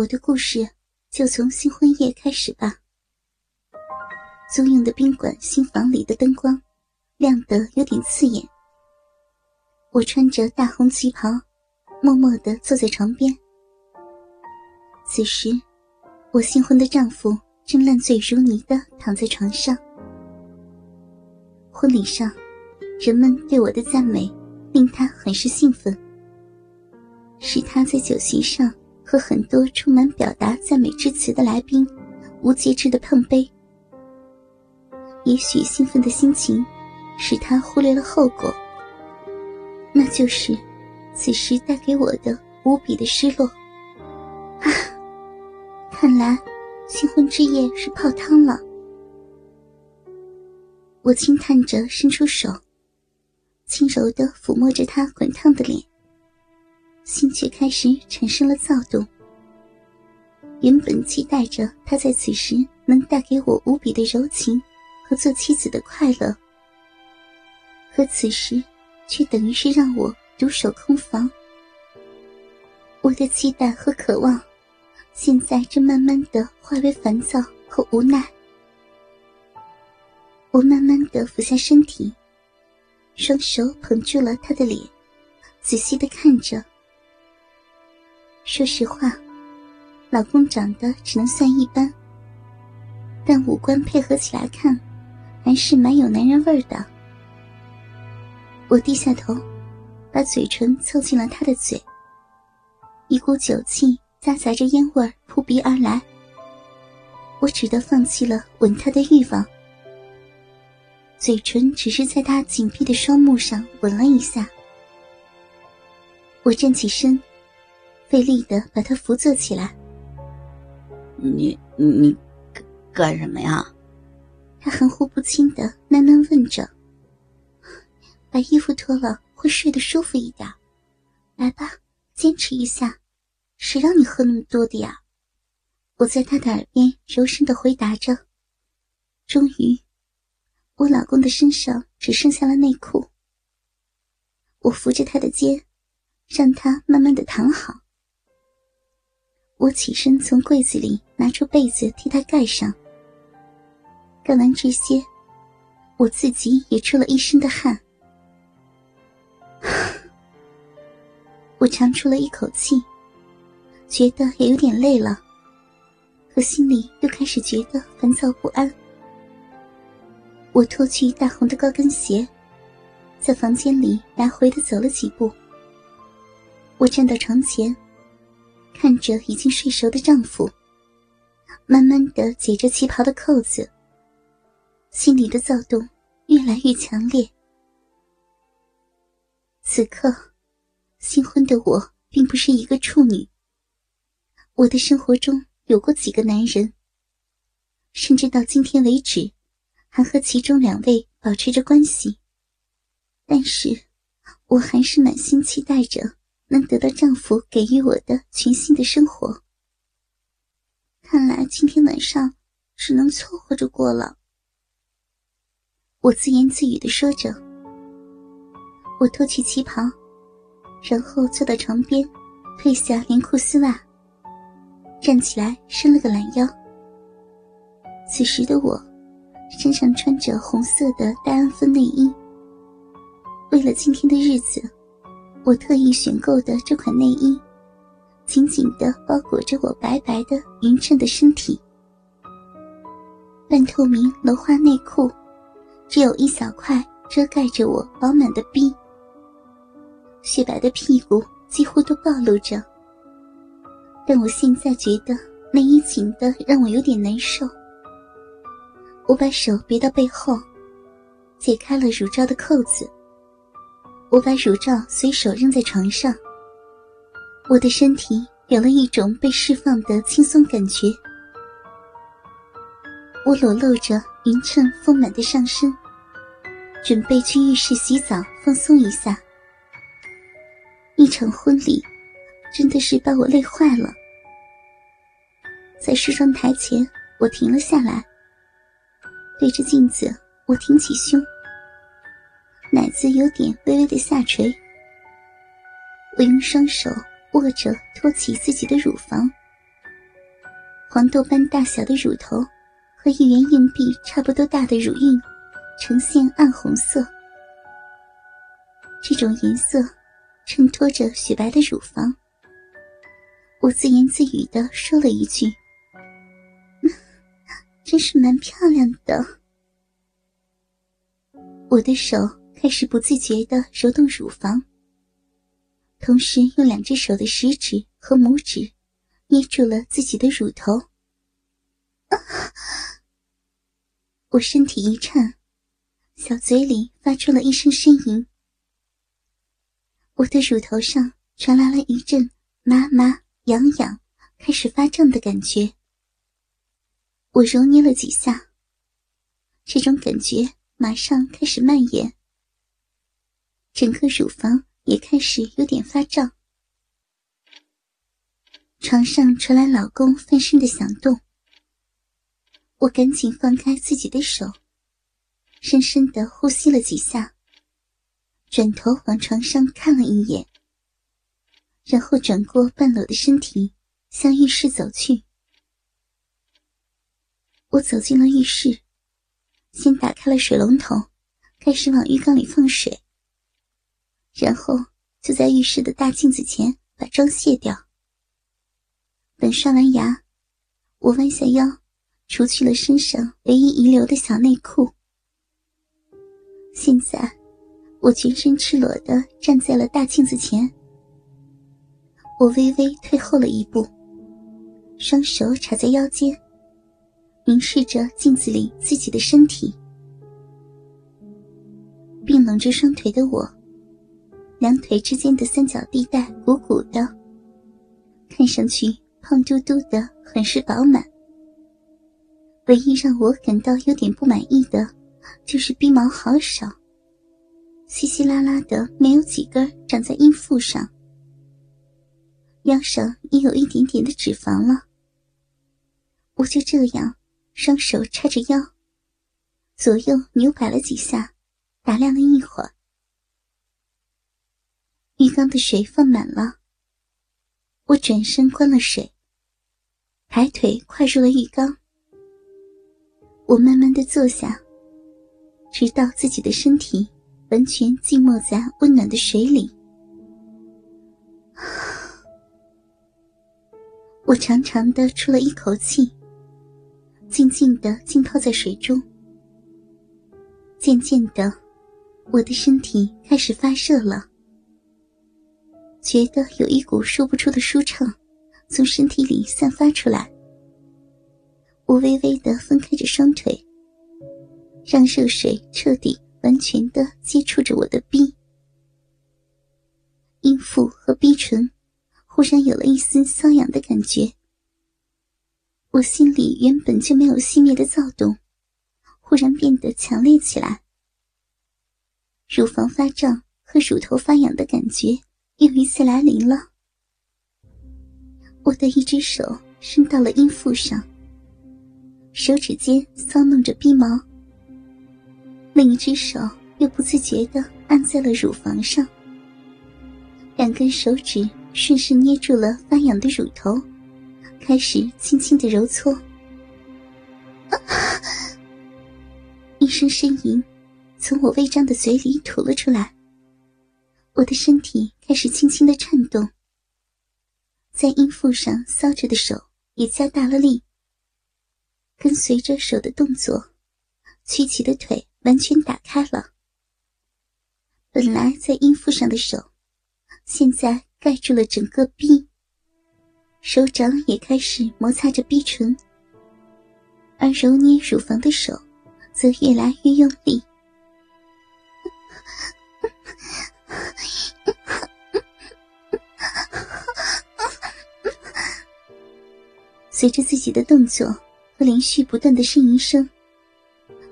我的故事就从新婚夜开始吧。租用的宾馆新房里的灯光亮得有点刺眼。我穿着大红旗袍，默默地坐在床边。此时，我新婚的丈夫正烂醉如泥地躺在床上。婚礼上，人们对我的赞美令他很是兴奋，使他在酒席上。和很多充满表达赞美之词的来宾无节制的碰杯，也许兴奋的心情使他忽略了后果，那就是此时带给我的无比的失落。啊，看来新婚之夜是泡汤了。我轻叹着，伸出手，轻柔的抚摸着他滚烫的脸。心却开始产生了躁动。原本期待着他在此时能带给我无比的柔情和做妻子的快乐，可此时却等于是让我独守空房。我的期待和渴望，现在正慢慢的化为烦躁和无奈。我慢慢的俯下身体，双手捧住了他的脸，仔细的看着。说实话，老公长得只能算一般，但五官配合起来看，还是蛮有男人味儿的。我低下头，把嘴唇凑近了他的嘴，一股酒气夹杂着烟味扑鼻而来。我只得放弃了吻他的欲望，嘴唇只是在他紧闭的双目上吻了一下。我站起身。费力的把他扶坐起来。你你干干什么呀？他含糊不清的喃喃问着。把衣服脱了会睡得舒服一点。来吧，坚持一下。谁让你喝那么多的呀？我在他的耳边柔声的回答着。终于，我老公的身上只剩下了内裤。我扶着他的肩，让他慢慢的躺好。我起身，从柜子里拿出被子替他盖上。干完这些，我自己也出了一身的汗。我长出了一口气，觉得也有点累了，可心里又开始觉得烦躁不安。我脱去大红的高跟鞋，在房间里来回的走了几步。我站到床前。看着已经睡熟的丈夫，慢慢的解着旗袍的扣子，心里的躁动越来越强烈。此刻，新婚的我并不是一个处女。我的生活中有过几个男人，甚至到今天为止，还和其中两位保持着关系。但是，我还是满心期待着。能得到丈夫给予我的全新的生活，看来今天晚上只能凑合着过了。我自言自语的说着。我脱去旗袍，然后坐到床边，褪下连裤丝袜，站起来伸了个懒腰。此时的我，身上穿着红色的戴安芬内衣。为了今天的日子。我特意选购的这款内衣，紧紧的包裹着我白白的匀称的身体。半透明镂花内裤，只有一小块遮盖着我饱满的臂，雪白的屁股几乎都暴露着。但我现在觉得内衣紧的让我有点难受。我把手别到背后，解开了乳罩的扣子。我把乳罩随手扔在床上，我的身体有了一种被释放的轻松感觉。我裸露着匀称丰满的上身，准备去浴室洗澡放松一下。一场婚礼，真的是把我累坏了。在梳妆台前，我停了下来，对着镜子，我挺起胸。奶子有点微微的下垂，我用双手握着托起自己的乳房，黄豆般大小的乳头和一元硬币差不多大的乳晕，呈现暗红色。这种颜色衬托着雪白的乳房。我自言自语的说了一句：“ 真是蛮漂亮的。”我的手开始不自觉的揉动乳房，同时用两只手的食指和拇指捏住了自己的乳头。我身体一颤，小嘴里发出了一声呻吟。我的乳头上传来了一阵麻麻痒痒、开始发胀的感觉。我揉捏了几下，这种感觉马上开始蔓延，整个乳房也开始有点发胀。床上传来老公翻身的响动，我赶紧放开自己的手，深深的呼吸了几下。转头往床上看了一眼，然后转过半裸的身体，向浴室走去。我走进了浴室，先打开了水龙头，开始往浴缸里放水，然后就在浴室的大镜子前把妆卸掉。等刷完牙，我弯下腰，除去了身上唯一遗留的小内裤。现在。我全身赤裸的站在了大镜子前，我微微退后了一步，双手插在腰间，凝视着镜子里自己的身体。冰冷着双腿的我，两腿之间的三角地带鼓鼓的，看上去胖嘟嘟的，很是饱满。唯一让我感到有点不满意的，就是鼻毛好少。稀稀拉拉的，没有几根长在阴腹上，腰上也有一点点的脂肪了。我就这样，双手叉着腰，左右扭摆了几下，打量了一会儿。浴缸的水放满了，我转身关了水，抬腿跨入了浴缸。我慢慢的坐下，直到自己的身体。完全浸没在温暖的水里，我长长的出了一口气，静静的浸泡在水中。渐渐的，我的身体开始发热了，觉得有一股说不出的舒畅从身体里散发出来。我微微的分开着双腿，让热水彻底。完全的接触着我的臂，阴腹和逼唇忽然有了一丝瘙痒的感觉。我心里原本就没有熄灭的躁动，忽然变得强烈起来。乳房发胀和乳头发痒的感觉又一次来临了。我的一只手伸到了阴腹上，手指间搔弄着逼毛。另一只手又不自觉地按在了乳房上，两根手指顺势捏住了发痒的乳头，开始轻轻的揉搓。一声呻吟从我微张的嘴里吐了出来，我的身体开始轻轻的颤动，在阴腹上搔着的手也加大了力，跟随着手的动作，曲起的腿。完全打开了，本来在阴腹上的手，现在盖住了整个逼。手掌也开始摩擦着逼唇，而揉捏乳房的手，则越来越用力。随着自己的动作和连续不断的呻吟声，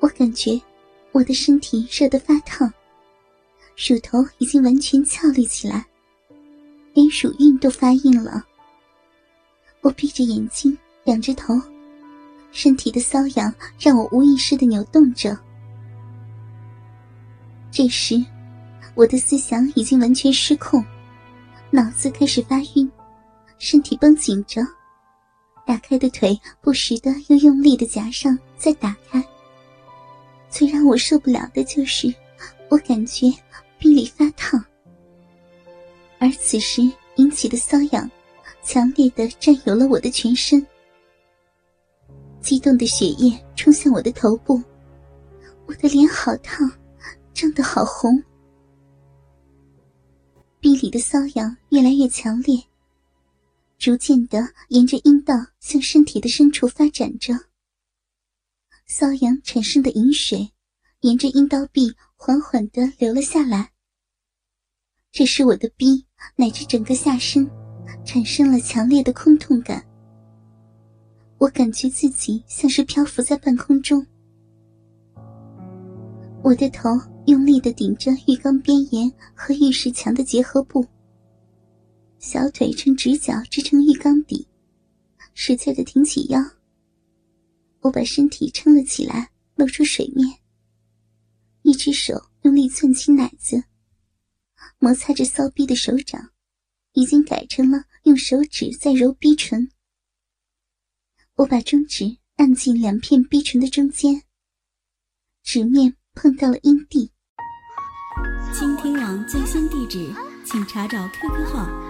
我感觉。我的身体热得发烫，乳头已经完全翘立起来，连乳晕都发硬了。我闭着眼睛，仰着头，身体的瘙痒让我无意识的扭动着。这时，我的思想已经完全失控，脑子开始发晕，身体绷紧着，打开的腿不时的又用力的夹上再打开。最让我受不了的就是，我感觉臂里发烫，而此时引起的瘙痒，强烈的占有了我的全身。激动的血液冲向我的头部，我的脸好烫，涨得好红。臂里的瘙痒越来越强烈，逐渐的沿着阴道向身体的深处发展着。瘙痒产生的饮水，沿着阴道壁缓缓的流了下来。这使我的臂乃至整个下身，产生了强烈的空痛感。我感觉自己像是漂浮在半空中，我的头用力的顶着浴缸边沿和浴室墙的结合部，小腿呈直角支撑浴缸底，使劲的挺起腰。我把身体撑了起来，露出水面，一只手用力攥起奶子，摩擦着骚逼的手掌，已经改成了用手指在揉逼唇。我把中指按进两片逼唇的中间，指面碰到了阴蒂。倾听网最新地址，请查找 QQ 号